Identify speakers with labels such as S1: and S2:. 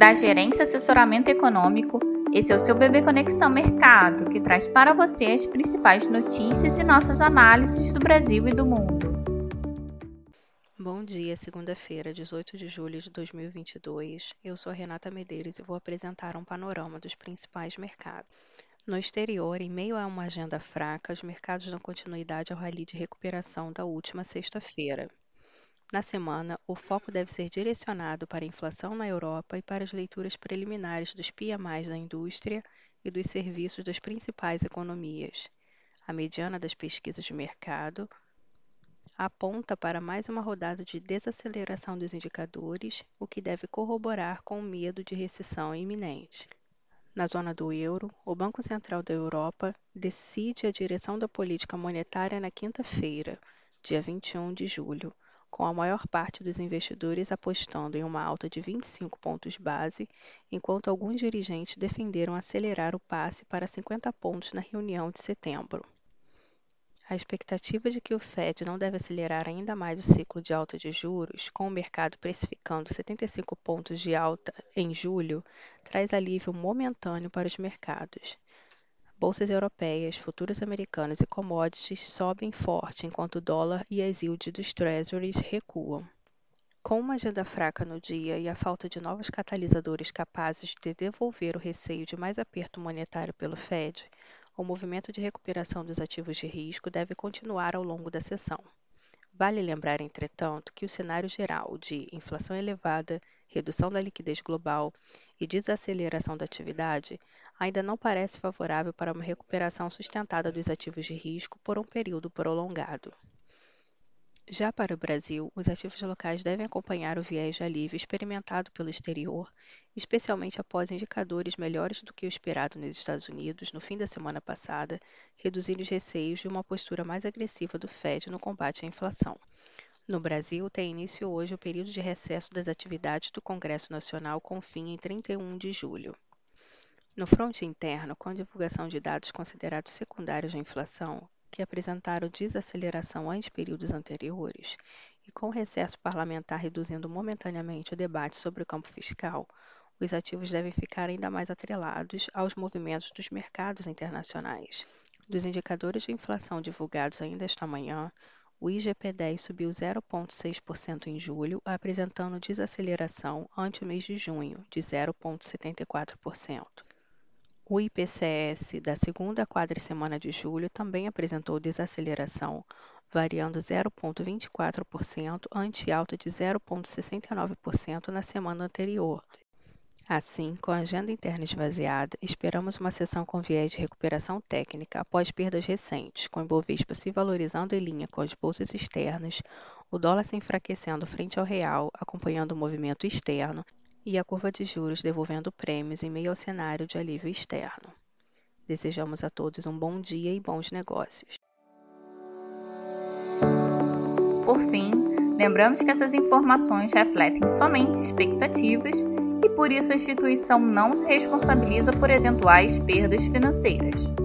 S1: da Gerência Assessoramento Econômico. Esse é o seu Bebê Conexão Mercado, que traz para você as principais notícias e nossas análises do Brasil e do mundo.
S2: Bom dia, segunda-feira, 18 de julho de 2022. Eu sou Renata Medeiros e vou apresentar um panorama dos principais mercados. No exterior, em meio a uma agenda fraca, os mercados dão continuidade ao rally de recuperação da última sexta-feira. Na semana, o foco deve ser direcionado para a inflação na Europa e para as leituras preliminares dos PMIs da indústria e dos serviços das principais economias. A mediana das pesquisas de mercado aponta para mais uma rodada de desaceleração dos indicadores, o que deve corroborar com o medo de recessão iminente. Na zona do euro, o Banco Central da Europa decide a direção da política monetária na quinta-feira, dia 21 de julho com a maior parte dos investidores apostando em uma alta de 25 pontos base, enquanto alguns dirigentes defenderam acelerar o passe para 50 pontos na reunião de setembro. A expectativa de que o Fed não deve acelerar ainda mais o ciclo de alta de juros, com o mercado precificando 75 pontos de alta em julho, traz alívio momentâneo para os mercados. Bolsas europeias, futuros americanos e commodities sobem forte enquanto o dólar e as yields dos treasuries recuam. Com uma agenda fraca no dia e a falta de novos catalisadores capazes de devolver o receio de mais aperto monetário pelo Fed, o movimento de recuperação dos ativos de risco deve continuar ao longo da sessão. Vale lembrar, entretanto, que o cenário geral de inflação elevada, redução da liquidez global e desaceleração da atividade ainda não parece favorável para uma recuperação sustentada dos ativos de risco por um período prolongado. Já para o Brasil, os ativos locais devem acompanhar o viés de alívio experimentado pelo exterior, especialmente após indicadores melhores do que o esperado nos Estados Unidos no fim da semana passada, reduzindo os receios de uma postura mais agressiva do Fed no combate à inflação. No Brasil, tem início hoje o período de recesso das atividades do Congresso Nacional com fim em 31 de julho. No fronte interno, com a divulgação de dados considerados secundários da inflação, que apresentaram desaceleração ante períodos anteriores, e com o recesso parlamentar reduzindo momentaneamente o debate sobre o campo fiscal, os ativos devem ficar ainda mais atrelados aos movimentos dos mercados internacionais. Dos indicadores de inflação divulgados ainda esta manhã, o IGP-10 subiu 0,6% em julho, apresentando desaceleração ante o mês de junho, de 0,74%. O IPCS da segunda quadricemana de julho também apresentou desaceleração, variando 0,24% ante alta de 0,69% na semana anterior, Assim, com a agenda interna esvaziada, esperamos uma sessão com viés de recuperação técnica após perdas recentes, com o Ibovespa se valorizando em linha com as bolsas externas, o dólar se enfraquecendo frente ao real, acompanhando o movimento externo, e a curva de juros devolvendo prêmios em meio ao cenário de alívio externo. Desejamos a todos um bom dia e bons negócios.
S1: Por fim, lembramos que essas informações refletem somente expectativas e por isso a instituição não se responsabiliza por eventuais perdas financeiras.